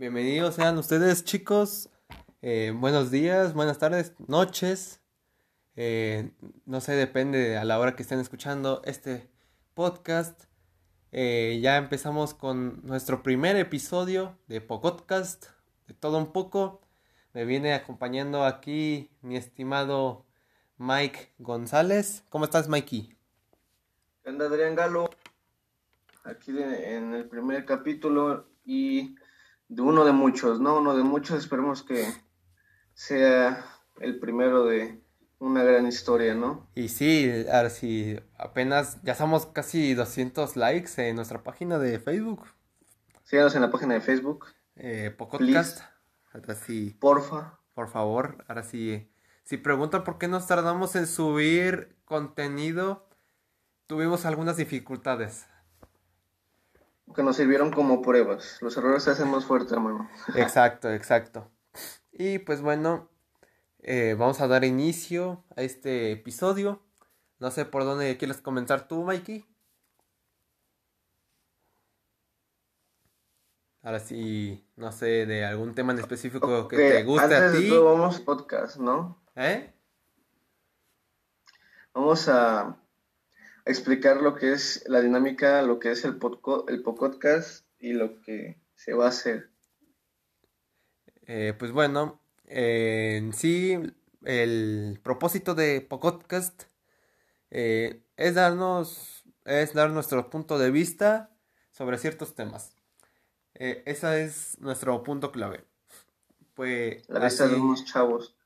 Bienvenidos sean ustedes chicos. Eh, buenos días, buenas tardes, noches. Eh, no sé, depende a la hora que estén escuchando este podcast. Eh, ya empezamos con nuestro primer episodio de Pocotcast, de todo un poco. Me viene acompañando aquí mi estimado Mike González. ¿Cómo estás, Mikey? ¿Qué Adrián Galo? Aquí en el primer capítulo y de uno de muchos, ¿no? Uno de muchos, esperemos que sea el primero de una gran historia, ¿no? Y sí, ahora sí, apenas ya somos casi 200 likes en nuestra página de Facebook. Síganos en la página de Facebook. Eh, Podcast. Ahora sí. Porfa. Por favor, ahora sí. Si preguntan por qué nos tardamos en subir contenido, tuvimos algunas dificultades que nos sirvieron como pruebas. Los errores se hacen más fuertes, hermano. Exacto, exacto. Y pues bueno, eh, vamos a dar inicio a este episodio. No sé por dónde quieres comenzar tú, Mikey. Ahora sí, no sé, de algún tema en específico que te guste a ti. De todo, vamos podcast, ¿no? ¿Eh? Vamos a explicar lo que es la dinámica, lo que es el, el podcast y lo que se va a hacer. Eh, pues bueno, en sí, el propósito de podcast eh, es darnos, es dar nuestro punto de vista sobre ciertos temas. Eh, ese es nuestro punto clave. Pues, la vista de unos chavos.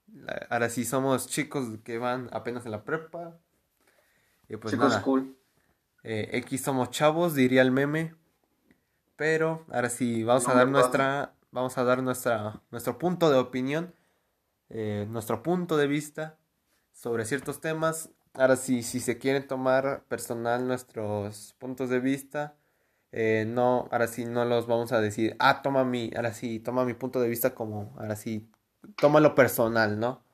Ahora sí somos chicos que van apenas en la prepa, y pues nada. Cool. Eh, X somos chavos, diría el meme. Pero ahora sí, vamos a dar nuestra. Vamos a dar nuestra, nuestro punto de opinión. Eh, nuestro punto de vista sobre ciertos temas. Ahora sí, si se quieren tomar personal nuestros puntos de vista. Eh, no, ahora sí no los vamos a decir, ah, toma mi, ahora sí, toma mi punto de vista como, ahora sí, tómalo personal, ¿no?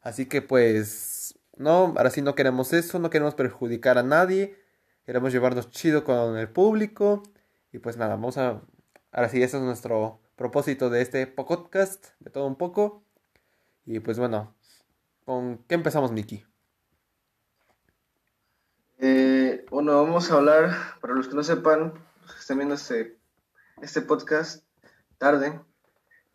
Así que pues no, ahora sí no queremos eso, no queremos perjudicar a nadie, queremos llevarnos chido con el público. Y pues nada, vamos a. Ahora sí, ese es nuestro propósito de este podcast, de todo un poco. Y pues bueno, ¿con qué empezamos, Miki? Eh, bueno, vamos a hablar, para los que no sepan, los que estén viendo este, este podcast tarde,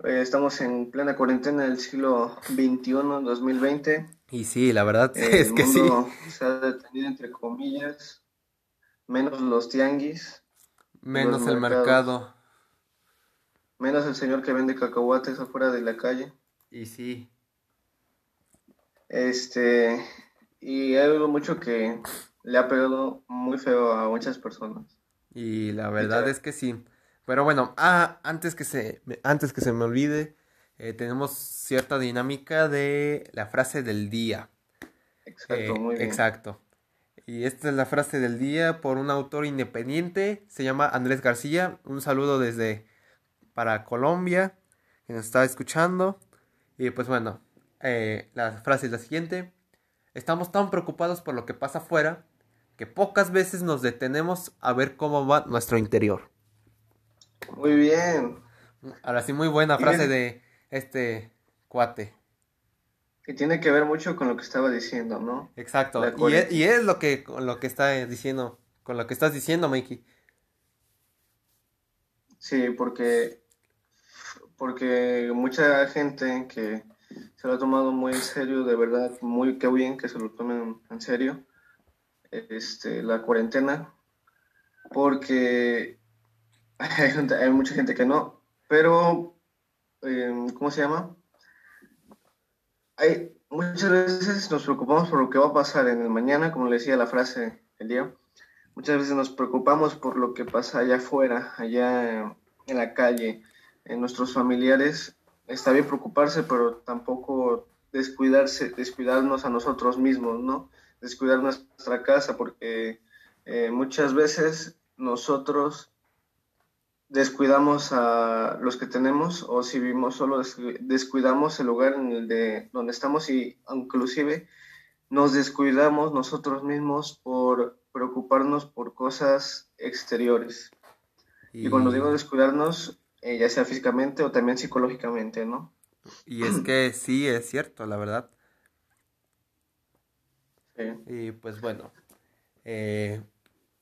eh, estamos en plena cuarentena del siglo XXI, 2020. Y sí, la verdad es que sí. Se ha detenido entre comillas, menos los tianguis. Menos el mercado. Menos el señor que vende cacahuates afuera de la calle. Y sí. Este, y hay algo mucho que le ha pegado muy feo a muchas personas. Y la verdad es que sí. Pero bueno, ah, antes que se, antes que se me olvide, eh, tenemos cierta dinámica de la frase del día. Exacto, eh, muy bien. Exacto. Y esta es la frase del día por un autor independiente, se llama Andrés García. Un saludo desde para Colombia, que nos está escuchando. Y pues bueno, eh, la frase es la siguiente. Estamos tan preocupados por lo que pasa afuera que pocas veces nos detenemos a ver cómo va nuestro interior. Muy bien. Ahora sí, muy buena frase de este cuate. Que tiene que ver mucho con lo que estaba diciendo, ¿no? Exacto. Y es, y es, lo que lo que está diciendo, con lo que estás diciendo, Mikey. Sí, porque porque mucha gente que se lo ha tomado muy en serio, de verdad, muy qué bien que se lo tomen en serio, este, la cuarentena, porque hay, hay mucha gente que no, pero Em, ¿cómo se llama? Hay, muchas veces nos preocupamos por lo que va a pasar en el mañana, como le decía la frase el día. Muchas veces nos preocupamos por lo que pasa allá afuera, allá en la calle, en nuestros familiares. Está bien preocuparse, pero tampoco descuidarse, descuidarnos a nosotros mismos, ¿no? Descuidar nuestra casa, porque eh, muchas veces nosotros descuidamos a los que tenemos o si vivimos solo descuidamos el lugar en el de donde estamos y inclusive nos descuidamos nosotros mismos por preocuparnos por cosas exteriores. Y, cuando digo descuidarnos, eh, ya sea físicamente o también psicológicamente, ¿no? Y es que sí, es cierto, la verdad. Sí. Y pues bueno, eh,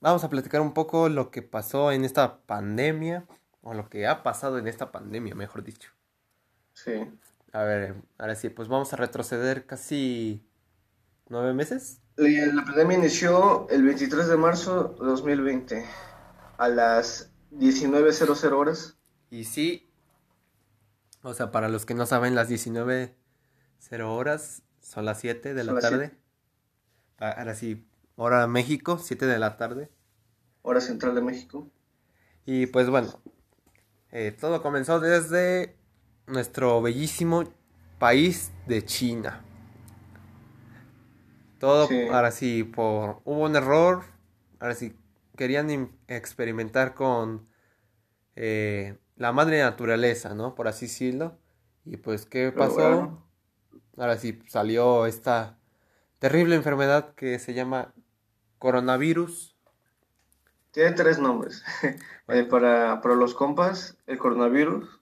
vamos a platicar un poco lo que pasó en esta pandemia, o lo que ha pasado en esta pandemia, mejor dicho. Sí. A ver, ahora sí, pues vamos a retroceder casi nueve meses. La pandemia inició el 23 de marzo de 2020 a las 19.00 horas. Y sí, o sea, para los que no saben, las 19.00 horas son las 7 de la tarde. Ah, ahora sí, hora México, 7 de la tarde. Hora central de México. Y pues bueno, eh, todo comenzó desde nuestro bellísimo país de China. Todo, ahora sí, por, hubo un error, ahora sí, querían experimentar con eh, la madre naturaleza, ¿no? Por así decirlo. Y pues, ¿qué pasó? Ahora sí, salió esta terrible enfermedad que se llama coronavirus. Tiene tres nombres. Eh, para, para los compas, el coronavirus.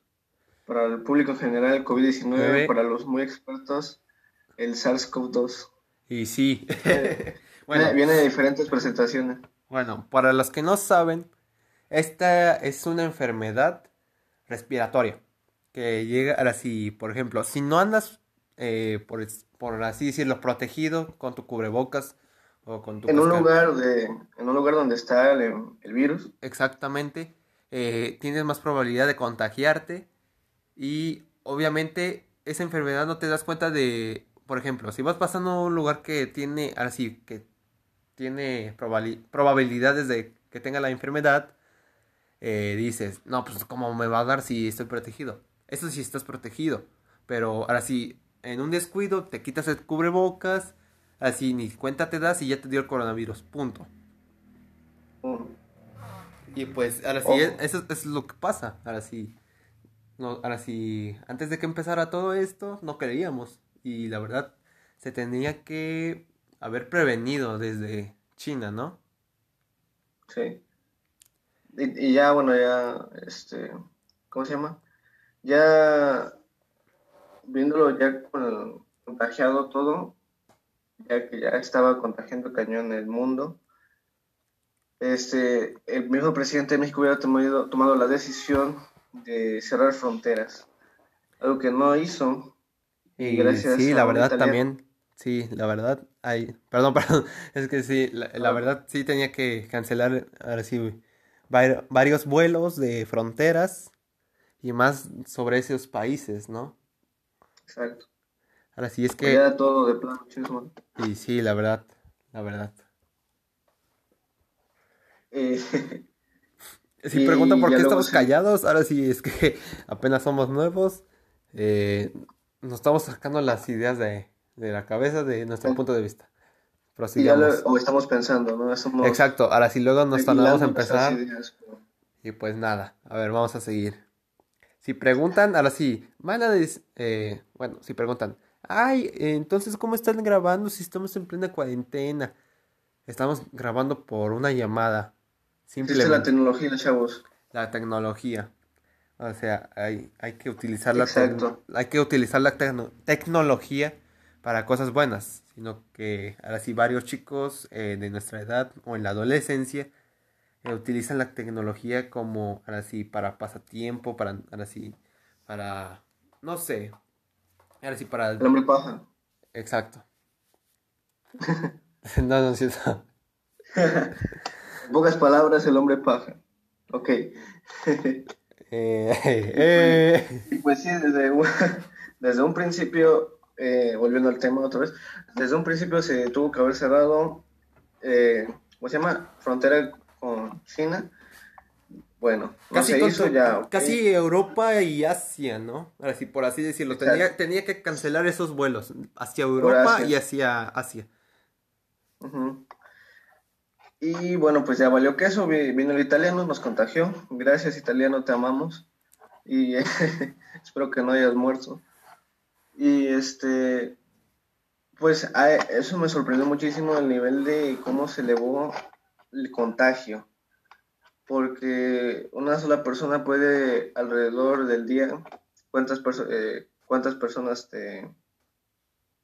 Para el público en general, el COVID-19. Para los muy expertos, el SARS-CoV-2. Y sí. bueno, viene de diferentes presentaciones. Bueno, para los que no saben, esta es una enfermedad respiratoria que llega así, por ejemplo, si no andas, eh, por, por, así decirlo, protegido con tu cubrebocas o con tu... En un lugar, de, en un lugar donde está el, el virus. Exactamente, eh, tienes más probabilidad de contagiarte y obviamente esa enfermedad no te das cuenta de por ejemplo, si vas pasando a un lugar que tiene, así, que tiene probabilidades de que tenga la enfermedad, eh, dices, no, pues ¿cómo me va a dar si estoy protegido? Eso sí estás protegido, pero ahora sí, en un descuido te quitas el cubrebocas, así ni cuenta te das y ya te dio el coronavirus, punto. Mm. Y pues, ahora sí, eso, es lo que pasa, ahora sí. No, ahora sí, antes de que empezara todo esto, no creíamos y la verdad se tenía que haber prevenido desde China, ¿no? Sí. Y, ya, bueno, ya, este, ¿cómo se llama? Ya, viéndolo ya con el contagiado todo, ya que ya estaba contagiando cañón el mundo, este, el mismo presidente de México hubiera tomado, tomado la decisión de cerrar fronteras, algo que no hizo y gracias sí, la verdad también, sí, la verdad, hay, perdón, perdón, es que sí, la, ah. verdad sí tenía que cancelar, ahora sí, varios vuelos de fronteras y más sobre esos países, ¿no? Exacto. Ahora sí es que... Ya todo de plano, chismo. Y sí, la verdad, la verdad. Eh, si preguntan por qué estamos callados, ahora sí es que apenas somos nuevos. Eh, nos estamos sacando las ideas de, la cabeza de nuestro punto de vista. o estamos pensando, ¿no? Exacto, ahora si luego nos vamos a empezar. Y pues nada, a ver, vamos a seguir. Si preguntan, ahora sí, van a eh, bueno, si preguntan, ay, entonces, ¿cómo están grabando si estamos en plena cuarentena? Estamos grabando por una llamada. Simplemente. Es la tecnología, chavos. La tecnología. O sea, hay, hay que utilizar la, hay que utilizar la tecnología para cosas buenas, sino que ahora sí varios chicos eh, de nuestra edad o en la adolescencia eh, utilizan la tecnología como ahora sí para pasatiempo, para ahora sí para no sé, ahora sí para el hombre paja. Exacto. no, no cierto. en pocas palabras, el hombre paja. Ok. Eh, eh. Y pues sí, desde un, desde un principio, eh, volviendo al tema otra vez, desde un principio se tuvo que haber cerrado, ¿cómo se llama? Frontera con China. Bueno, casi, ya, casi Europa y Asia, ¿no? Así, por así decirlo. Tenía, tenía que cancelar esos vuelos hacia Europa y hacia Asia. Y bueno, pues ya valió queso, vino el italiano, nos contagió. Gracias italiano, te amamos. Y espero que no hayas muerto. Y este, pues eso me sorprendió muchísimo el nivel de cómo se elevó el contagio. Porque una sola persona puede alrededor del día, ¿cuántas, eh, cuántas personas te,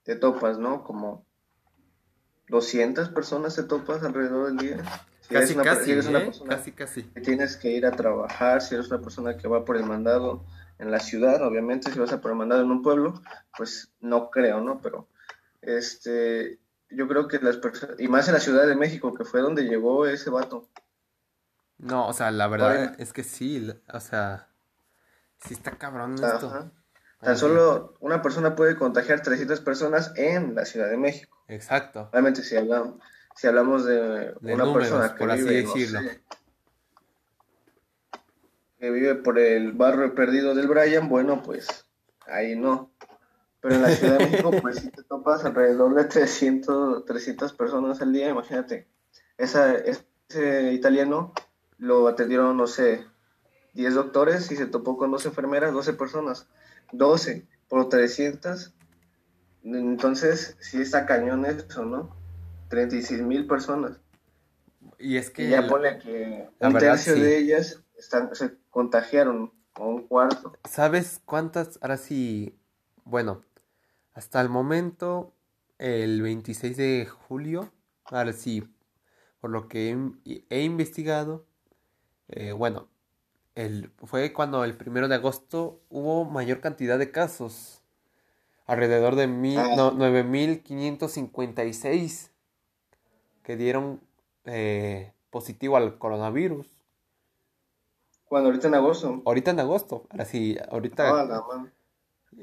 te topas, no? Como 200 personas te topas alrededor del día. Si casi, una, casi, una ¿eh? persona casi, casi. Que tienes que ir a trabajar, si eres una persona que va por el mandado en la ciudad, obviamente, si vas a por el mandado en un pueblo, pues no creo, ¿no? Pero este, yo creo que las personas, y más en la Ciudad de México, que fue donde llegó ese vato. No, o sea, la verdad es que sí, o sea, sí está cabrón esto. Tan solo una persona puede contagiar 300 personas en la Ciudad de México. Exacto. Obviamente si hablamos, si hablamos de, una persona que vive, que vive por el barrio perdido del Brian, bueno, pues ahí no. Pero en la Ciudad de México, pues si te topas alrededor de 300, 300 personas al día, imagínate. Esa, ese italiano lo atendieron, no sé, 10 doctores y se topó con dos enfermeras, 12 personas. 12 por 300. Entonces, sí está cañón eso, ¿no? 36 mil personas. Y es que... ya pone que un tercio de ellas están, se contagiaron, o un cuarto. ¿Sabes cuántas? Ahora sí, bueno, hasta el momento, el 26 de julio, ahora sí, por lo que he, investigado, eh, bueno, el, fue cuando el primero de agosto hubo mayor cantidad de casos, alrededor de mil, ah. no, 9.556 que dieron eh, positivo al coronavirus. ¿Cuándo? ¿Ahorita en agosto? Ahorita en agosto, ahora sí, ahorita... Ah,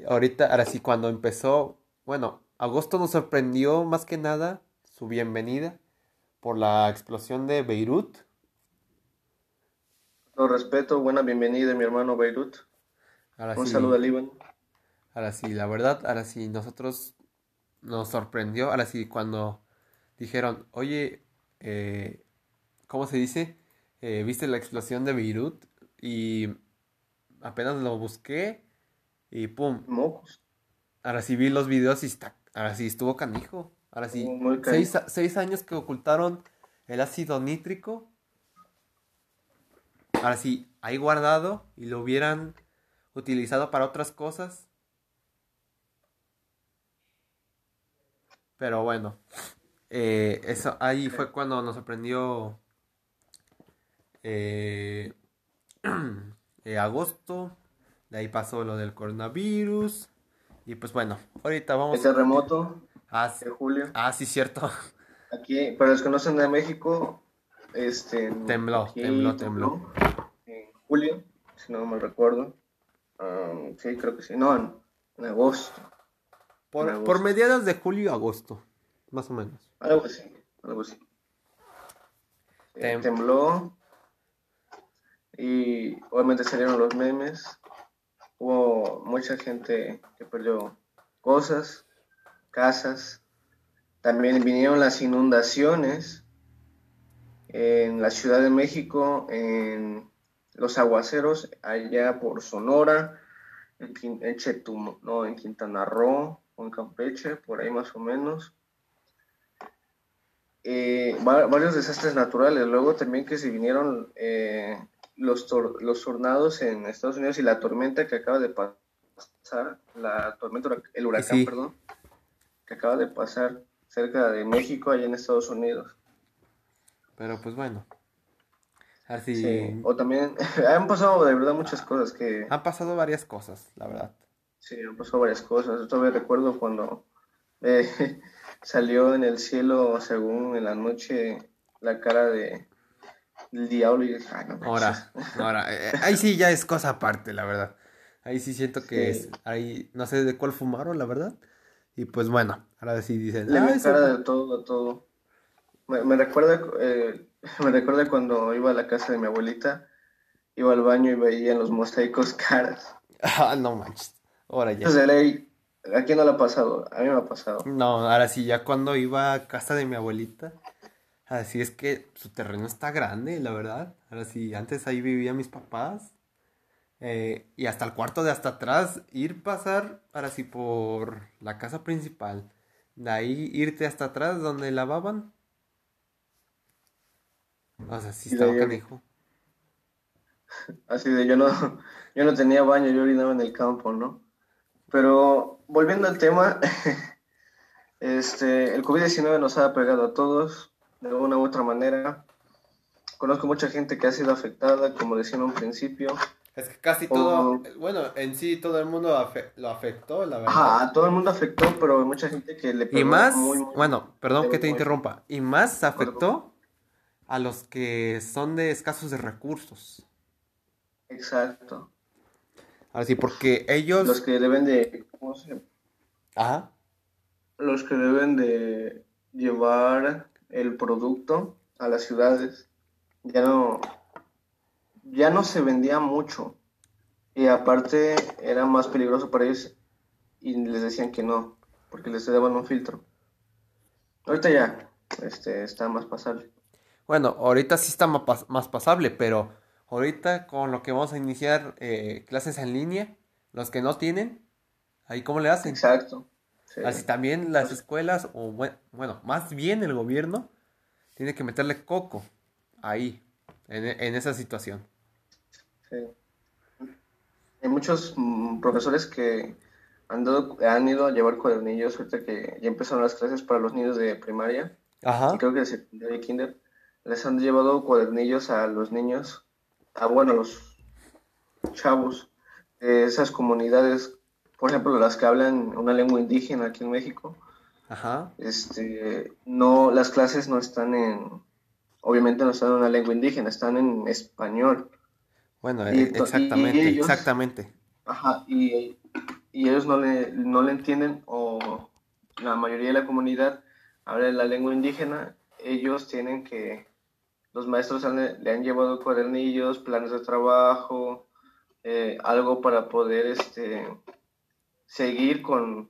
ahorita, ahora sí, cuando empezó, bueno, agosto nos sorprendió más que nada su bienvenida por la explosión de Beirut. Lo respeto, buena bienvenida, mi hermano Beirut. Un saludo al Líbano. Ahora sí, la verdad, ahora sí, nosotros nos sorprendió, ahora sí, cuando dijeron, oye, eh, ¿cómo se dice? Eh, ¿Viste la explosión de Beirut? Y apenas lo busqué y pum. Mocos. Ahora sí vi los videos y está, ahora sí estuvo canijo. Ahora sí, seis, años que ocultaron el ácido nítrico. Ahora sí, ahí guardado y lo hubieran utilizado para otras cosas. Pero bueno, eh, eso ahí fue cuando nos sorprendió eh, eh, agosto de ahí pasó lo del coronavirus. Y pues bueno, ahorita vamos. El terremoto ah, de julio. Ah, sí, cierto. Aquí, para los que no son de México, este. Tembló, tembló, tembló. Julio, si no me recuerdo. Um, sí, creo que sí. No, en, agosto. Por, por mediados de julio agosto, más o menos. Algo así, algo así. tembló. Y obviamente salieron los memes Hubo mucha gente que perdió cosas, casas. También vinieron las inundaciones en la Ciudad de México, en los aguaceros allá por Sonora, en, en no, en Quintana Roo o en Campeche, por ahí más o menos. Eh, varios desastres naturales. Luego también que se vinieron eh, los, los tornados en Estados Unidos y la tormenta que acaba de pasar, la tormenta, el huracán, perdón, que acaba de pasar cerca de México, allá en Estados Unidos. Pero pues bueno. Así... Sí. O también han pasado de verdad muchas cosas que... Han pasado varias cosas, la verdad. Sí, han pasado varias cosas. Yo todavía recuerdo cuando eh, salió en el cielo, según en la noche, la cara de, el diablo y ahora, ahora, eh, ahí sí ya es cosa aparte, la verdad. Ahí sí siento que es, ahí no sé de cuál fumaron, la verdad. Y pues bueno, ahora sí dicen. Le ah, cara de todo, todo. Me, recuerda, eh, me recuerda cuando iba a la casa de mi abuelita, iba al baño y veía en los mosaicos caras. Ah, no manches. Ahora ya. Entonces, ley, ¿a quién no le ha pasado? A mí me ha pasado. No, ahora sí, ya cuando iba a casa de mi abuelita, Así es que su terreno está grande, la verdad. Ahora sí, antes ahí vivían mis papás. Eh, y hasta el cuarto de hasta atrás, ir pasar, ahora sí, por la casa principal. De ahí irte hasta atrás donde lavaban. O sea, sí estaba canijo. Así de yo no, yo no tenía baño, yo orinaba en el campo, ¿no? Pero volviendo al tema, este, el COVID-19 nos ha pegado a todos de una u otra manera. Conozco mucha gente que ha sido afectada, como decía en un principio. Es que casi todo, bueno, en sí todo el mundo lo afectó, la verdad. Ajá, todo el mundo afectó, pero hay mucha gente que le pegó Y más, bueno, perdón que te interrumpa, y más afectó a los que son de escasos de recursos. Exacto. Así, porque ellos... Los que deben de... ¿Cómo se llama? Ajá. Los que deben de llevar el producto a las ciudades. Ya no... Ya no se vendía mucho. Y aparte era más peligroso para ellos y les decían que no, porque les daban un filtro. Ahorita ya este, está más pasable. Bueno, ahorita sí está más pasable, pero ahorita con lo que vamos a iniciar eh, clases en línea, los que no tienen, ahí cómo le hacen. Exacto. Así también las escuelas, o bueno, más bien el gobierno, tiene que meterle coco ahí, en, esa situación. Sí. Hay muchos mm, profesores que han, han ido a llevar cuadernillos ahorita que ya empezaron las clases para los niños de primaria. Ajá. Y creo que de secundaria y kinder. Les han llevado cuadernillos a los niños a, bueno, los chavos de esas comunidades, por ejemplo, las que hablan una lengua indígena aquí en México, Ajá. este, no, las clases no están en, obviamente no están en una lengua indígena, están en español. Bueno, eh, exactamente, exactamente. Ajá, y, y, ellos no le, no le entienden, o la mayoría de la comunidad habla la lengua indígena, ellos tienen que los maestros le han llevado cuadernillos, planes de trabajo, eh, algo para poder este, seguir con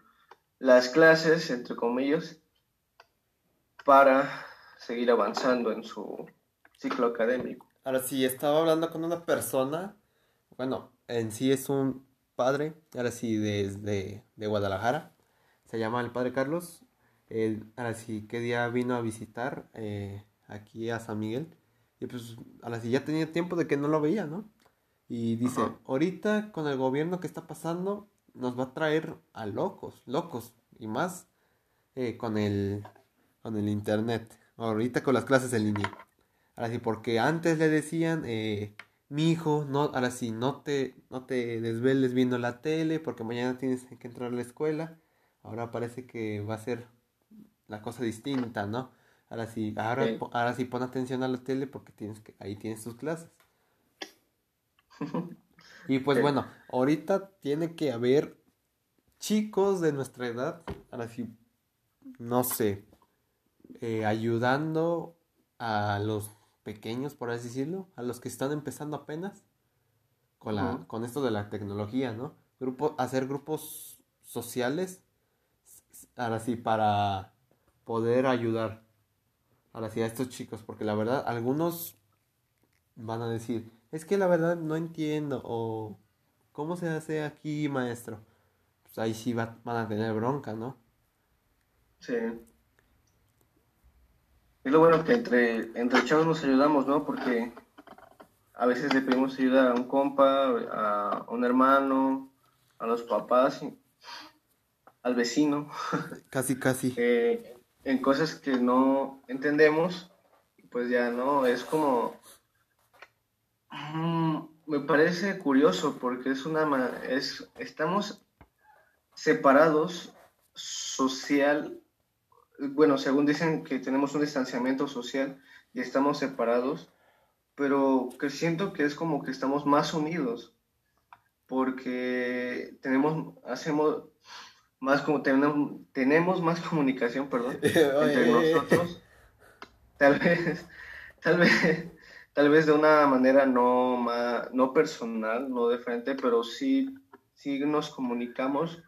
las clases, entre comillas, para seguir avanzando en su ciclo académico. Ahora sí, estaba hablando con una persona, bueno, en sí es un padre, ahora sí, desde de Guadalajara, se llama el padre Carlos, ahora sí, ¿qué día vino a visitar? Eh, aquí a San Miguel. Y pues a la ya tenía tiempo de que no lo veía, ¿no? Y dice, ahorita con el gobierno que está pasando, nos va a traer a locos, locos. Y más eh, con, el, con el internet. Ahorita con las clases en línea. Ahora sí, porque antes le decían, eh, mi hijo, no, ahora sí, no te, no te desveles viendo la tele porque mañana tienes que entrar a la escuela. Ahora parece que va a ser la cosa distinta, ¿no? Ahora sí, ahora, ahora sí pon atención a la tele porque tienes que, ahí tienes tus clases. y pues bueno, ahorita tiene que haber chicos de nuestra edad, ahora sí, no sé, eh, ayudando a los pequeños, por así decirlo, a los que están empezando apenas con, la, con esto de la tecnología, ¿no? Grupo, hacer grupos sociales, ahora sí, para poder ayudar ahora sí a estos chicos, porque la verdad algunos van a decir, es que la verdad no entiendo o ¿cómo se hace aquí, maestro? Pues ahí sí van a tener bronca, ¿no? Sí. Es lo bueno que entre, entre chavos nos ayudamos, ¿no? Porque a veces le pedimos ayuda a un compa, a un hermano, a los papás, al vecino. Casi, casi. Eh, en cosas que no entendemos, pues ya no, es como... Mm, me parece curioso porque es una... Es, estamos separados social, bueno, según dicen que tenemos un distanciamiento social y estamos separados, pero que siento que es como que estamos más unidos porque tenemos, hacemos, más como tenemos, tenemos más comunicación, perdón, entre nosotros. Tal vez, tal vez, tal vez de una manera no, no personal, no de frente, pero sí, sí nos comunicamos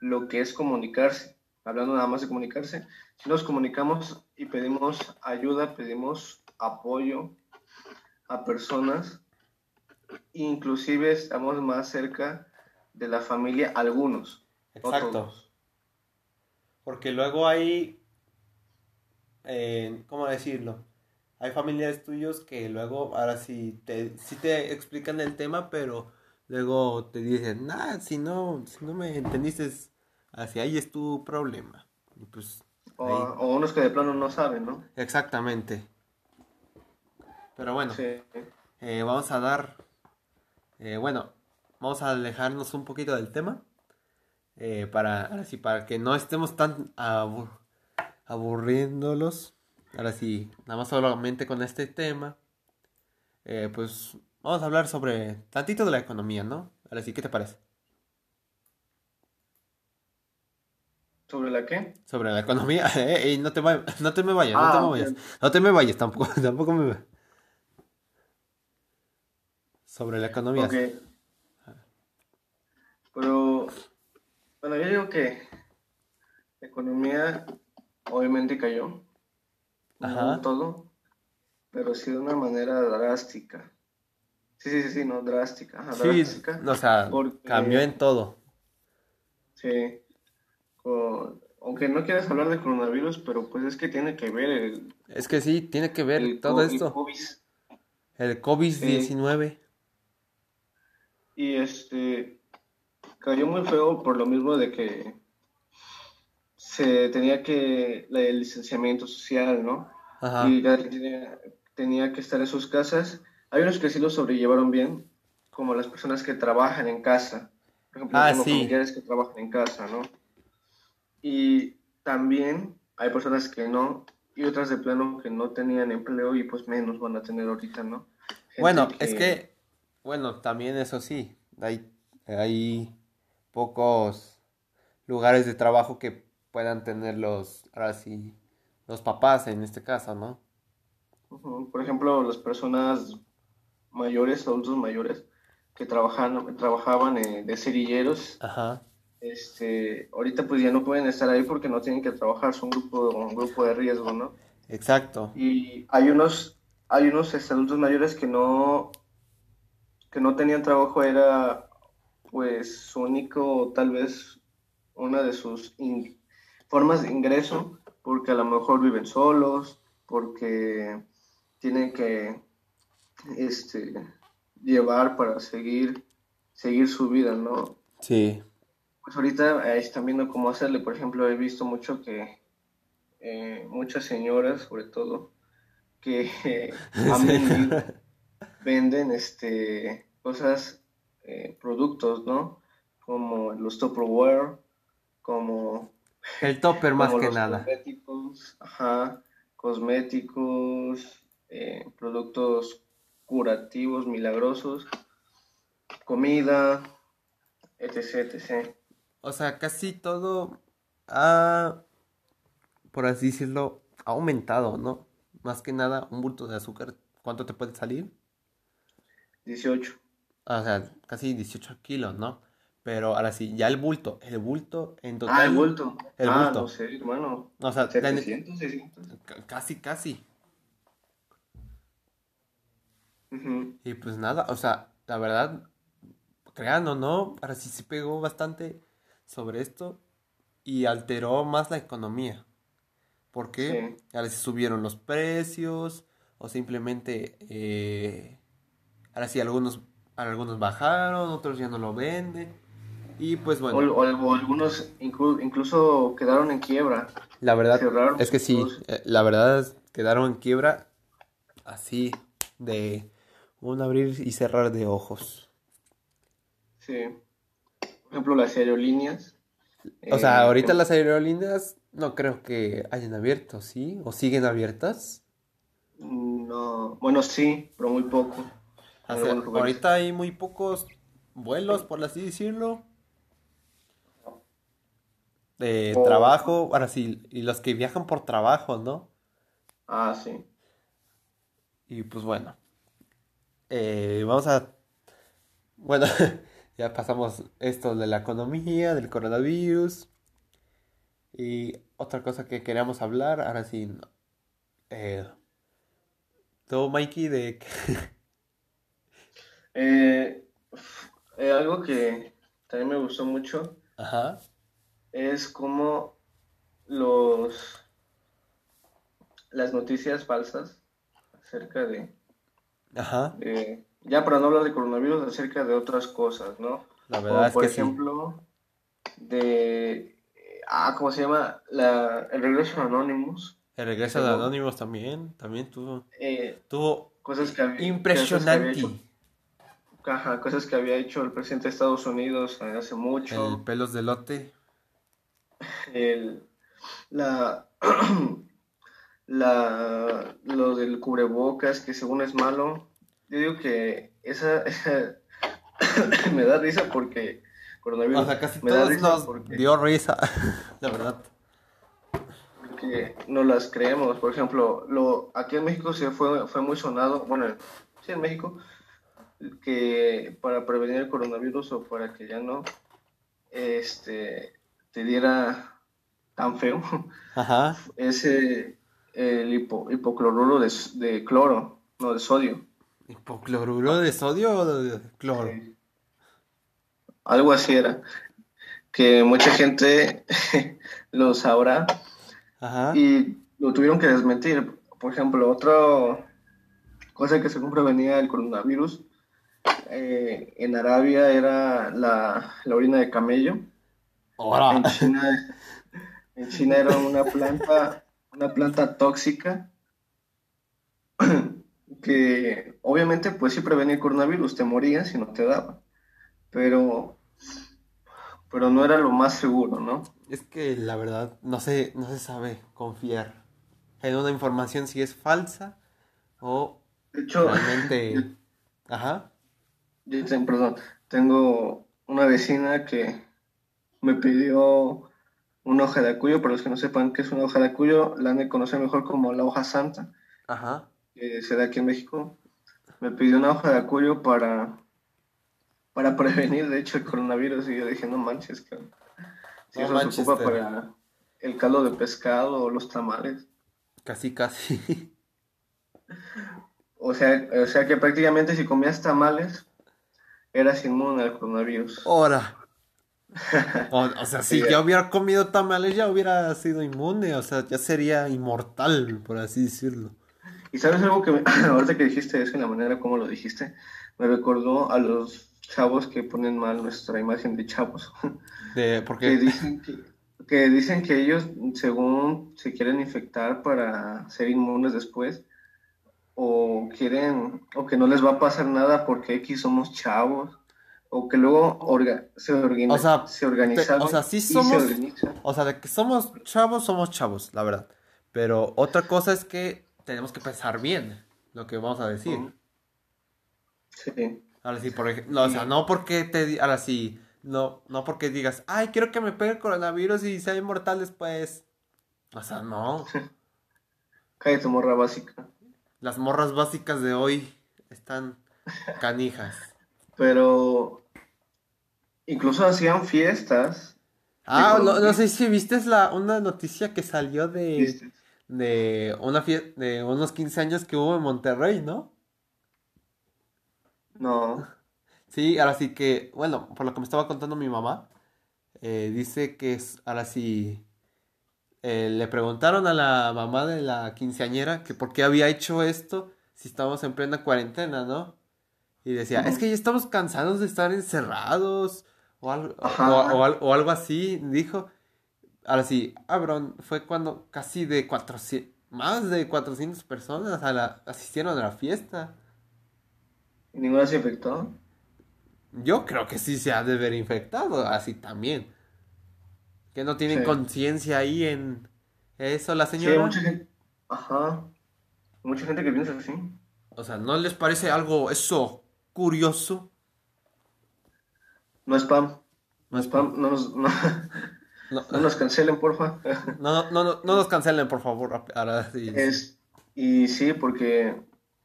lo que es comunicarse. Hablando nada más de comunicarse, nos comunicamos y pedimos ayuda, pedimos apoyo a personas, inclusive estamos más cerca de la familia algunos Exacto. Porque luego hay, eh, ¿cómo decirlo? hay familiares tuyos que luego, ahora sí te, sí te explican el tema, pero luego te dicen, nah, si no, si no me entendiste, hacia ahí es tu problema. pues, o, unos que de plano no saben, ¿no? Exactamente. Pero bueno, eh, vamos a dar, eh, bueno, vamos a alejarnos un poquito del tema. Eh, para, ahora sí, para que no estemos tan aburriéndolos. Ahora sí, nada más solamente con este tema. pues vamos a hablar sobre tantito de la economía, ¿no? Ahora sí, ¿qué te parece? ¿Sobre la qué? Sobre la economía. Eh, no, te no te me vayas, no te me ah, vayas. No te me vayas, tampoco, tampoco me Sobre la economía. Ok. Pero, bueno, yo digo que la economía obviamente cayó. Ajá. todo, pero sí de una manera drástica. Sí, sí, sí, no, drástica. Ajá, sí, drástica o sea, cambió en todo. Sí aunque no quieras hablar de coronavirus, pero pues es que tiene que ver el... Es que sí, tiene que ver todo esto. El COVID-19. y este cayó muy feo por lo mismo de que se tenía que el licenciamiento social, ¿no? Ajá. Y tenía, tenía que estar en sus casas. Hay unos que sí lo sobrellevaron bien, como las personas que trabajan en casa. Por ejemplo, ah, sí. familiares que trabajan en casa, ¿no? Y también hay personas que no, y otras de plano que no tenían empleo y pues menos van a tener ahorita, ¿no? bueno, es que, bueno, también eso sí, hay, hay pocos lugares de trabajo que puedan tener los, ahora sí, los papás en este caso, ¿no? Por ejemplo, las personas mayores, adultos mayores, que trabajan, trabajaban eh, de cerilleros, Ajá este, ahorita pues ya no pueden estar ahí porque no tienen que trabajar, son un grupo, un grupo de riesgo, ¿no? Exacto. Y hay unos, hay unos este, adultos mayores que no, que no tenían trabajo, era pues su único, tal vez una de sus formas de ingreso, porque a lo mejor viven solos, porque tienen que este, llevar para seguir, seguir su vida, ¿no? Sí pues ahorita eh, están viendo cómo hacerle. Por ejemplo, he visto mucho que eh, muchas señoras, sobre todo, que venden este, cosas, eh, productos, ¿no? Como los Tupperware, como... El topper más que nada. Cosméticos, ajá, cosméticos, productos curativos, milagrosos, comida, etc, etc o sea, casi todo ha, por así decirlo, ha aumentado, ¿no? Más que nada, un bulto de azúcar, ¿cuánto te puede salir? 18. O sea, casi 18 kilos, ¿no? Pero ahora sí, ya el bulto, el bulto en total. Ah, el bulto. El ah, bulto. no sé, hermano. O sea, 700, 600. Casi, casi. Y pues nada, o sea, la verdad, crean o no, ahora sí se pegó bastante sobre esto y alteró más la economía. ¿Por qué? Ahora sí subieron los precios o simplemente, eh, ahora sí algunos, algunos bajaron, otros ya no lo venden. Y pues bueno. O, algunos incluso quedaron en quiebra. La verdad es que sí, eh, la verdad quedaron en quiebra así de un abrir y cerrar de ojos. Sí por ejemplo, las aerolíneas. O sea, eh, ahorita las aerolíneas no creo que hayan abierto, ¿sí? ¿O siguen abiertas? No, bueno, sí, pero muy poco. Ahorita hay muy pocos vuelos, por así decirlo. De trabajo, ahora sí, y los que viajan por trabajo, ¿no? Ah, sí. Y pues bueno, eh, vamos a... Bueno, Ya pasamos esto de la economía, del coronavirus. Y otra cosa que queríamos hablar, ahora sí. Eh, ¿Todo, Mikey, de eh, eh, algo que también me gustó mucho Ajá. es como los las noticias falsas acerca de, Ajá. de- ya para no hablar de coronavirus, acerca de otras cosas, ¿no? La Como verdad es por que sí. ejemplo, de, ah, ¿cómo se llama? La, el regreso de Anonymous, El regreso de Anonymous también, también tuvo, eh, tuvo cosas que cosas que impresionante. hecho, ajá, cosas que había hecho el presidente de Estados Unidos hace mucho. El pelos de lote. el, la, la, lo del cubrebocas, que según es malo, yo digo que esa, esa me da risa porque coronavirus O sea, casi me da risa nos porque, dio risa, la verdad. porque no las creemos. Por ejemplo, lo, aquí en México se fue, fue muy sonado, bueno, sí en México, que para prevenir el coronavirus o para que ya no este, te diera tan feo. Ajá. ese el hipo- hipocloruro de, de cloro, no de sodio. ¿Hipocloruro de sodio o de cloro? Algo así era. Que mucha gente lo sabrá Ajá. y lo tuvieron que desmentir. Por ejemplo, otra cosa que según prevenía el coronavirus eh, en Arabia era la, la orina de camello. En Ahora. China, en China era una planta, una planta tóxica que obviamente pues sí prevenía el coronavirus, te morías si no te daba, pero, pero no era lo más seguro, ¿no? Es que la verdad no se, no se sabe confiar en una información si es falsa o De hecho, realmente... Ajá. Yo ten- perdón, tengo una vecina que me pidió una hoja de acuyo, para los que no sepan qué es una hoja de acuyo, la han de conocer mejor como la hoja santa. Ajá. que se da aquí en México, me pidió una hoja de acuyo para, para prevenir, de hecho, el coronavirus. Y yo dije, no manches, cabrón. Si No eso manches, se ocupa para el caldo de pescado o los tamales. Casi, casi. O sea, o sea que prácticamente si comías tamales, eras inmune al coronavirus. Ahora. O, o sea, si Sí. ya hubiera comido tamales, ya hubiera sido inmune. O sea, ya sería inmortal, por así decirlo. Y sabes algo que me- ahorita que dijiste eso y la manera como lo dijiste, me recordó a los chavos que ponen mal nuestra imagen de chavos. De, que porque, dicen que, que dicen que ellos, según se quieren infectar para ser inmunes después, o quieren, o que no les va a pasar nada porque X somos chavos, o que luego orga- se, organi- O sea, se organizaron o sea, sí se somos- o sea, de que somos chavos, somos chavos, la verdad. Pero otra cosa es que tenemos que pensar bien lo que vamos a decir. Sí, Ahora sí, por ejemplo, o sea, no porque te, ahora sí, no, no porque digas, ay, quiero que me pegue el coronavirus y sea inmortal después. O sea, no. cállate morra básica. Las morras básicas de hoy están canijas. Pero incluso hacían fiestas. Ah, no, sé si viste la, una noticia que salió de, ¿viste? de una fie- de unos 15 años que hubo en Monterrey, ¿no? No, Sí, ahora sí que, bueno, por lo que me estaba contando mi mamá, eh, dice que es, ahora sí, eh, le preguntaron a la mamá de la quinceañera que por qué había hecho esto si estábamos en plena cuarentena, ¿no? Y decía, es que ya estamos cansados de estar encerrados o algo, o, o al- o algo así, dijo. Ahora sí, cabrón, fue cuando casi de 400, más de 400 personas a la, asistieron a la fiesta. y ninguna se infectó. Yo creo que sí se ha de ver infectado, así también. Que no tienen Sí. conciencia ahí en eso, la Sí, señora. mucha gente. Ajá. Mucha gente que piensa así. O sea, ¿no les parece algo eso curioso? No spam. No Spam, no nos, no, No, no nos cancelen, porfa. no, no, no, no nos cancelen, por favor. Ahora sí. Es, y sí, porque,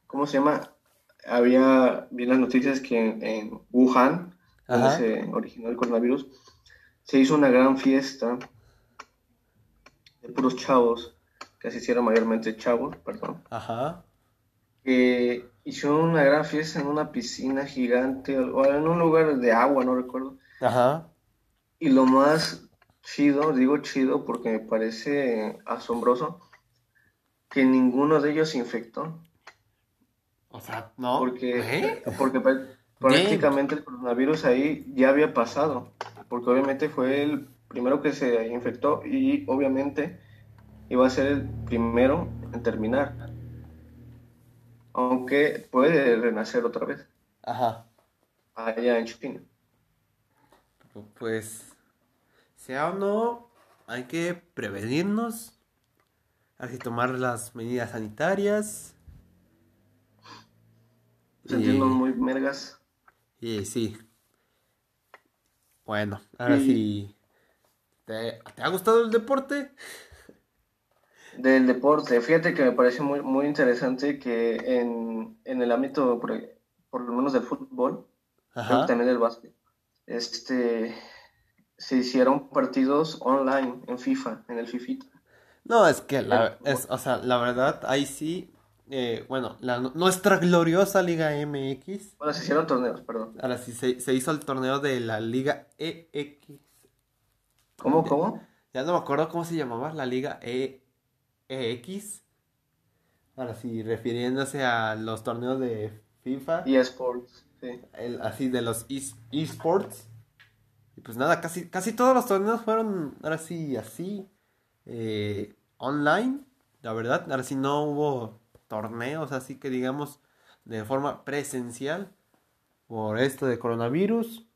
¿cómo se llama? Había, vi las noticias que en, en Wuhan, donde se originó el coronavirus, se hizo una gran fiesta de puros chavos, que asistieron mayormente chavos, perdón, Ajá. que hicieron una gran fiesta en una piscina gigante, o en un lugar de agua, no recuerdo. Ajá. Y lo más chido, digo chido porque me parece asombroso, que ninguno de ellos se infectó. O sea, no. Porque, ¿Eh? porque prácticamente el coronavirus ahí ya había pasado. Porque obviamente fue el primero que se infectó y obviamente iba a ser el primero en terminar. Aunque puede renacer otra vez Ajá. allá en China. Pues, sea o no, hay que prevenirnos, hay que tomar las medidas sanitarias. Sentirnos Y- muy mergas. Y sí. Bueno, ahora sí. ¿Te, te ha gustado el deporte? Del deporte, fíjate que me parece muy, muy interesante que en, en el ámbito, por, por lo menos del fútbol, Ajá. también del básquet, este, se hicieron partidos online en FIFA, en el Fifita. No, es que la, es, o sea, la verdad, ahí sí, eh, bueno, la, nuestra gloriosa Liga MX, Bueno, se hicieron torneos, perdón. ahora sí se, se hizo el torneo de la Liga EX. ¿Cómo, cómo? Ya no me acuerdo cómo se llamaba, la Liga E- EX. Ahora sí, refiriéndose a los torneos de FIFA. Y eSports, sí. el- así de los es- esports. Y pues nada, casi, casi todos los torneos fueron ahora sí así, eh, online, la verdad. Ahora sí no hubo torneos así que digamos de forma presencial por esto de coronavirus.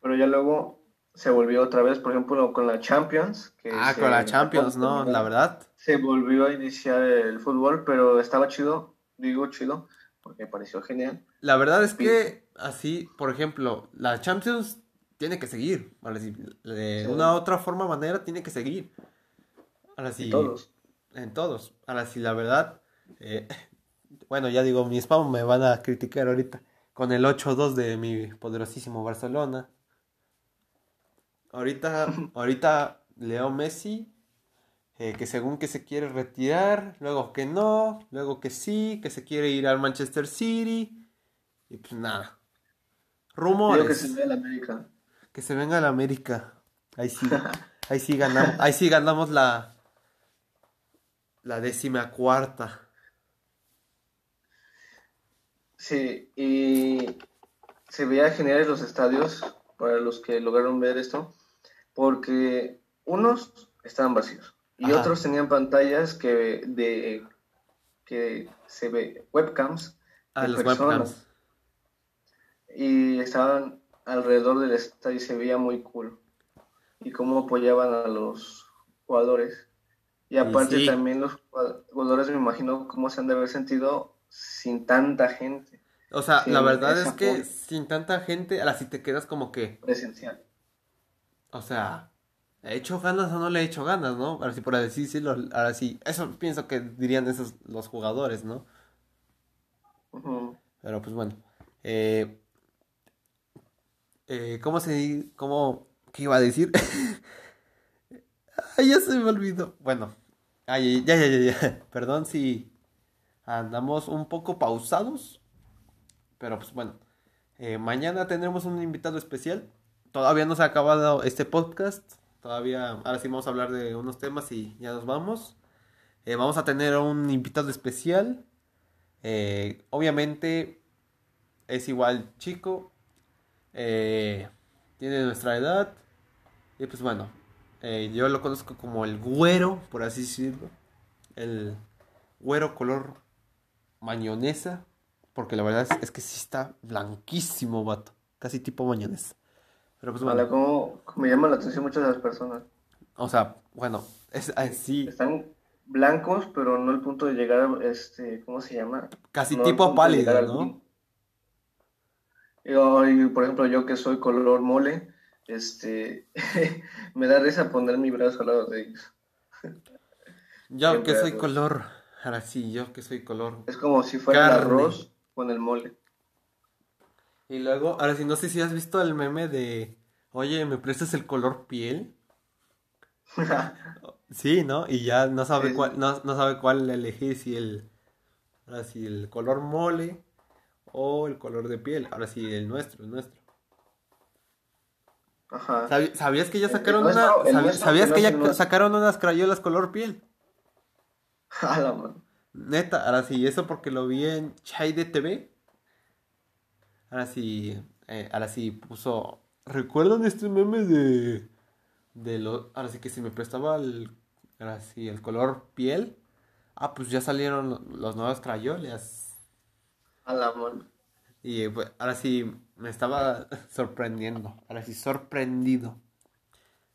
Pero ya luego se volvió otra vez, por ejemplo, con la Champions. Que Ah, con la Champions, ¿no? La verdad. Se volvió a iniciar el fútbol, pero estaba chido, digo chido, porque me pareció genial. La verdad es que así, por ejemplo, la Champions tiene que seguir. Sí, de Sí. una u otra forma, manera, tiene que seguir. Ahora sí. Y todos. En todos. Ahora sí, la verdad. Eh, bueno, ya digo, mi spam me van a criticar ahorita. Con el 8-2 de mi poderosísimo Barcelona. Ahorita, ahorita Leo Messi. eh, que según que se quiere retirar. Luego que no. Luego que sí. Que se quiere ir al Manchester City. Y pues nada. Rumores. que se América. Que se venga la América. Ahí sí, ahí sí ganamos, ahí sí ganamos la la décima cuarta. Sí, y se veía geniales los estadios para los que lograron ver esto, porque unos estaban vacíos y Ajá. otros tenían pantallas que de que se ve webcams A de los personas. webcams. y estaban alrededor del estadio y se veía muy cool y cómo apoyaban a los jugadores y aparte sí. también los jugadores me imagino cómo se han de haber sentido sin tanta gente O sea, la verdad es que apoyo. sin tanta gente, ahora sí te quedas como que, presencial o sea, ¿he hecho ganas o no le he hecho ganas, no? Ahora sí por decirlo, ahora sí, eso pienso que dirían esos los jugadores, ¿no? Pero pues bueno, eh, eh, ¿cómo se cómo, qué iba a decir? Ay, ya se me olvidó. Bueno, ay, ya, ya, ya, ya. Perdón si andamos un poco pausados, pero pues bueno, eh, mañana tendremos un invitado especial. Todavía no se ha acabado este podcast, todavía, ahora sí vamos a hablar de unos temas y ya nos vamos. Eh, vamos a tener un invitado especial. Eh, obviamente es igual chico, tiene nuestra edad y pues bueno, yo lo conozco como el güero, por así decirlo, el güero color mayonesa, porque la verdad es, es que sí está blanquísimo, vato, casi tipo mayonesa. Pero pues como me llama la atención muchas de las personas. O sea, bueno, es así, están blancos pero no al punto de llegar a este cómo se llama casi No tipo al ¿no? Yo, por ejemplo, yo que soy color mole, este, me da risa poner mi brazo al lado de ellos. Yo que soy color, ahora sí, yo que soy color Es como si fuera el Carne. arroz con el mole. Y luego, ahora sí, no sé si has visto el meme de, oye, ¿me prestas el color piel? Sí, ¿no? Y ya no sabe Sí. cuál, no, no sabe cuál elegir, si el, ahora sí, el color mole o el color de piel. Ahora sí, el nuestro, el nuestro. Ajá. ¿Sabi- ¿Sabías que ya El sacaron nuestro- una, el nuestro sabías que ya el nuestro. sacaron unas crayolas color piel? A la mano. Neta, ahora sí, eso porque lo vi en Chai de TV. Ahora sí, eh, ahora sí puso. ¿Recuerdan este meme de. de lo, ahora sí que si me prestaba el. Ahora sí, el color piel. Ah, pues ya salieron los nuevos crayoles. A la mano. Y pues, ahora sí me estaba sorprendiendo. Ahora sí, sorprendido.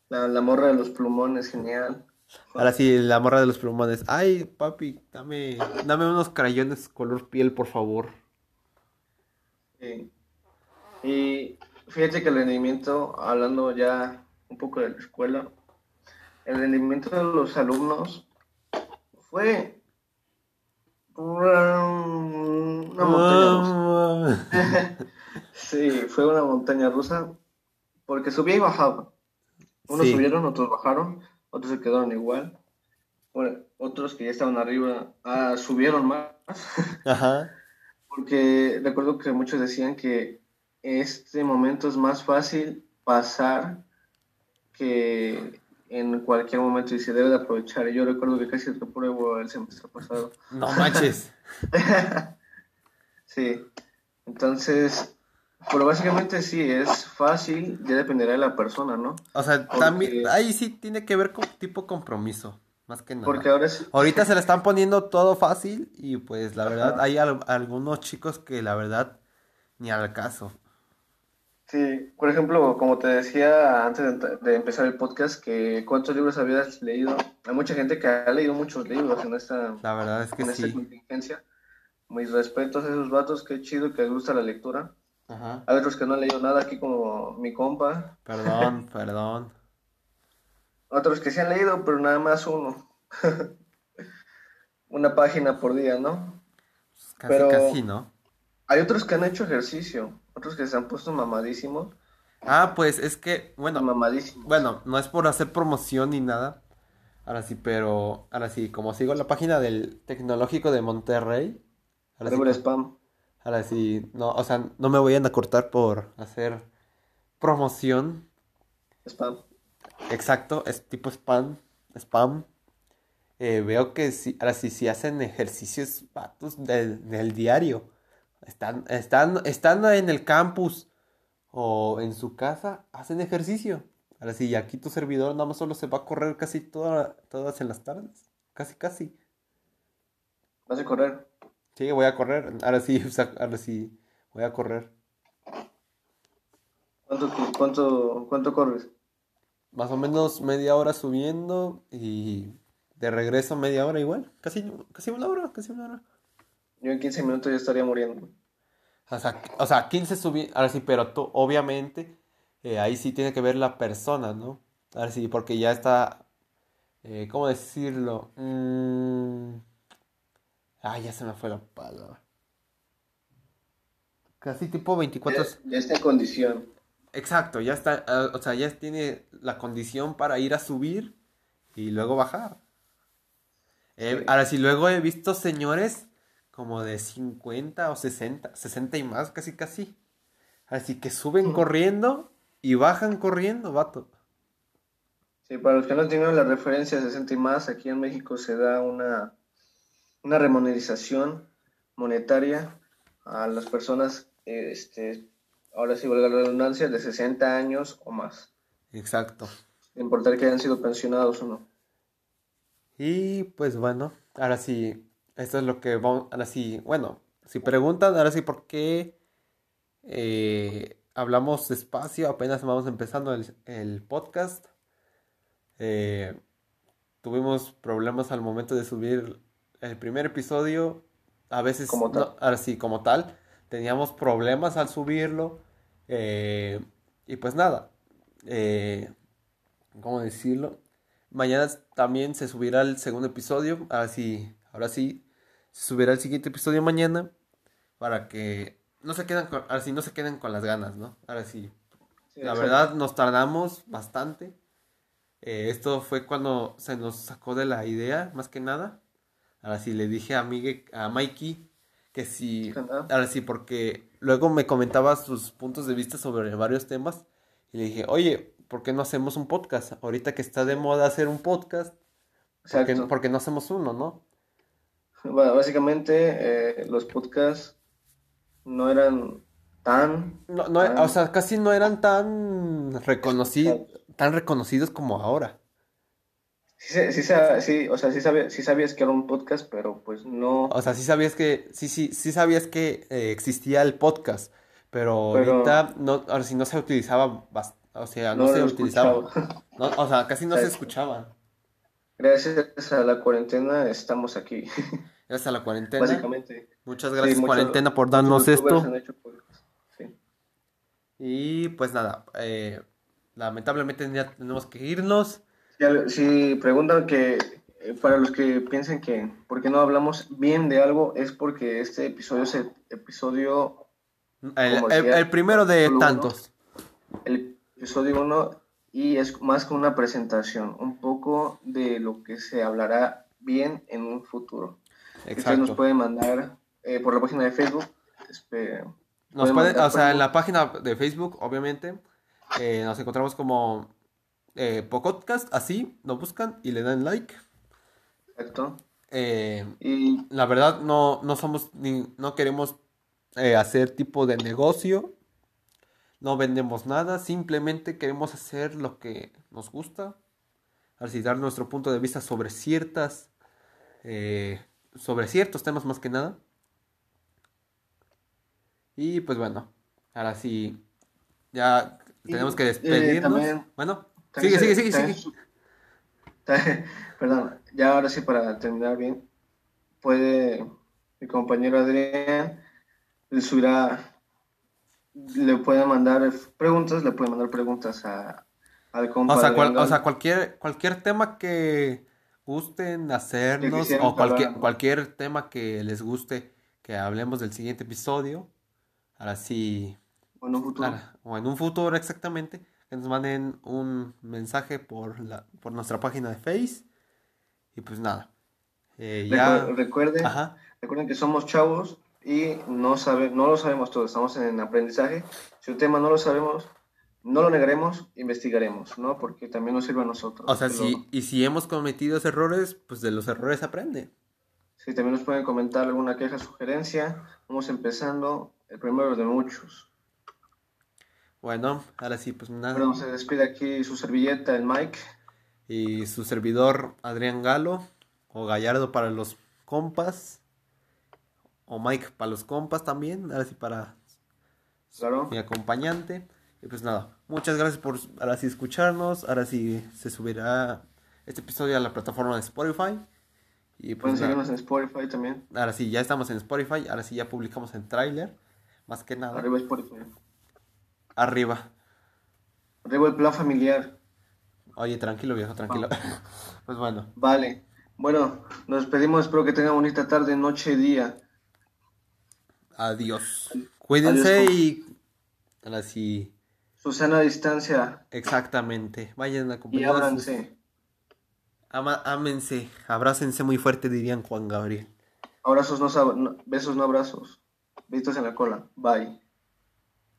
La, la morra de los plumones, genial. Ahora sí, la morra de los plumones. Ay, papi, dame, dame unos crayones color piel, por favor. Sí. Y fíjate que el rendimiento, hablando ya un poco de la escuela, el rendimiento de los alumnos fue una montaña rusa. sí, fue una montaña rusa porque subía y bajaba. Unos Sí. subieron, otros bajaron, otros se quedaron igual. Otros que ya estaban arriba ah, subieron más. Ajá. Porque recuerdo que muchos decían que este momento es más fácil pasar que en cualquier momento y se debe de aprovechar. Yo recuerdo que casi repruebo el semestre pasado. No manches. Sí, entonces, pero básicamente sí, es fácil, ya dependerá de la persona, ¿no? O sea, Porque- también, ahí sí tiene que ver con tipo compromiso, más que nada. Porque ahora sí, Ahorita se le están poniendo todo fácil y pues la verdad hay al- algunos chicos que la verdad ni al caso. sí, por ejemplo, como te decía antes de, de empezar el podcast, que cuántos libros habías leído. Hay mucha gente que ha leído muchos libros en esta, La verdad es que en esta sí. contingencia. Mis respetos a esos vatos, qué chido que les gusta la lectura. Ajá. Hay otros que no han leído nada aquí como mi compa. Perdón, perdón. Otros que sí han leído, pero nada más uno. Una página por día, ¿no? Pues Casi, Pero- casi, ¿no? Hay otros que han hecho ejercicio, otros que se han puesto mamadísimos. Ah, pues es que, bueno, mamadísimos. bueno, no es por hacer promoción ni nada. Ahora sí, pero, ahora sí, como sigo la página del Tecnológico de Monterrey. Ahora sí, spam. Ahora sí, no, o sea, no me vayan a cortar por hacer promoción. Spam. Exacto, es tipo spam, spam. Eh, veo que sí, ahora sí, hacen ejercicios vatos del, del diario. Están, están, están en el campus o en su casa, hacen ejercicio. Ahora sí, aquí tu servidor nada más solo se va a correr casi toda- todas en las tardes. Casi, casi. Vas a correr. Sí, voy a correr. Ahora sí, ahora sí, voy a correr. ¿Cuánto, cuánto, cuánto corres? Más o menos media hora subiendo y de regreso media hora igual. Casi, casi una hora, casi una hora. Yo en 15 minutos ya estaría muriendo. O sea, o sea 15 subí, ahora sí, pero tú, obviamente, eh, ahí sí tiene que ver la persona, ¿no? Ahora sí, porque ya está, eh, ¿cómo decirlo? Mm, Ah, ya se me fue la palabra. Casi tipo 24... Ya, está en condición. Exacto, ya está, ah, o sea, ya tiene la condición para ir a subir y luego bajar. Eh, Sí. Ahora sí, luego he visto señores como de 50 o 60, 60 y más, casi casi. Así que suben Ujú. corriendo y bajan corriendo, vato. Sí, para los que no tienen la referencia de 60 y más, aquí en México se da una, una remuneración monetaria a las personas, este, ahora sí valga la redundancia, de 60 años o más. Exacto. Sin importar que hayan sido pensionados o no. Y pues bueno, ahora sí, esto es lo que vamos, ahora sí, bueno, si preguntan, ahora sí, ¿por qué eh, hablamos despacio? Apenas vamos empezando el, el podcast. Eh, tuvimos problemas al momento de subir el primer episodio. A veces, Como tal. no, ahora sí, como tal, teníamos problemas al subirlo. eh, y pues nada, eh, ¿cómo decirlo? Mañana también se subirá el segundo episodio. Ahora sí, ahora sí, se subirá el siguiente episodio mañana. Para que no se queden con, ahora sí, no se queden con las ganas, ¿no? Ahora sí, Sí, la verdad nos tardamos bastante. Eh, esto fue cuando se nos sacó de la idea, más que nada. Ahora sí le dije a a Mikey que nada. ahora sí, porque luego me comentaba sus puntos de vista sobre varios temas y le dije, oye, ¿por qué no hacemos un podcast? Ahorita que está de moda hacer un podcast, ¿por qué, Exacto. por qué no hacemos uno, no? básicamente eh, los podcasts no eran tan, no, no, o sea, casi no eran tan reconocidos, tan reconocidos como ahora. Sí, sí, sí, o sea, sí, sabías, sí sabías que era un podcast, pero pues no. O sea, sí sabías que, sí, sí, sí sabías que eh, existía el podcast, pero, ahorita no, ahora sí no se utilizaba, o sea, no, se utilizaba, o sea, casi no se escuchaba. Gracias a la cuarentena estamos aquí. Gracias a la cuarentena. Básicamente. Muchas gracias cuarentena por darnos esto. Y pues nada, eh, lamentablemente ya tenemos que irnos. Si preguntan que, eh, para los que piensen que, ¿por qué no hablamos bien de algo? Es porque este episodio es el episodio... El, primero de tantos. el episodio uno y es más que una presentación, un poco de lo que se hablará bien en un futuro. Exacto. nos pueden mandar eh, por la página de Facebook. Este, nos puede, o sea, en la página de Facebook, obviamente, eh, nos encontramos como eh, Podcast, así, nos buscan y le dan like. Exacto. Eh, y la verdad no, no somos ni, no queremos hacer tipo de negocio no vendemos nada, simplemente queremos hacer lo que nos gusta, así dar nuestro punto de vista sobre ciertas, eh, sobre ciertos temas más que nada. Y pues bueno, ahora sí, ya tenemos que eh, despedirnos. bueno, sigue, sigue, sigue, sigue. Perdón, ya ahora sí para terminar bien, puede mi compañero Adrián subirá le pueden mandar preguntas, le pueden mandar preguntas a, al compa. O sea, o sea, cualquier, cualquier tema que gusten hacernos o cualquier, cualquier tema que les guste que hablemos del siguiente episodio. Ahora sí. O en un futuro. o en un futuro exactamente. Que nos manden un mensaje por, la, por nuestra página de Face. Y pues nada. Eh, ya... recuerden, recuerden que somos chavos y no, sabe, no lo sabemos todo, estamos en aprendizaje. Si un tema no lo sabemos, no lo negaremos, investigaremos, ¿no? Porque también nos sirve a nosotros. O sea, si, y si hemos cometido errores, pues de los errores aprende. Sí, también nos pueden comentar alguna queja, sugerencia. Vamos empezando, el primero de muchos. Bueno, ahora sí, pues nada. Bueno, se despide aquí su servilleta, el Mike. Y su servidor, Adrián Galo, o Gallardo para los compas o Mike para los compas también, ahora sí para mi acompañante. Y pues nada, muchas gracias por ahora sí escucharnos, ahora sí se subirá este episodio a la plataforma de Spotify. Y pues Pueden seguirnos en Spotify también. Ahora sí, ya estamos en Spotify, ahora sí ya publicamos en trailer, más que nada. Arriba Spotify. Arriba. Arriba el plan familiar. Oye, tranquilo viejo, tranquilo. pues bueno. Vale. Bueno, nos despedimos, espero que tengan bonita tarde, noche, día. Adiós. Cuídense y ahora sí. Susana distancia. Exactamente. Vayan a acompañar. Y ábranse. Ama, ámense. Abrácense muy fuerte, dirían Juan Gabriel. Abrazos, no, besos, no abrazos. Besitos en la cola. Bye.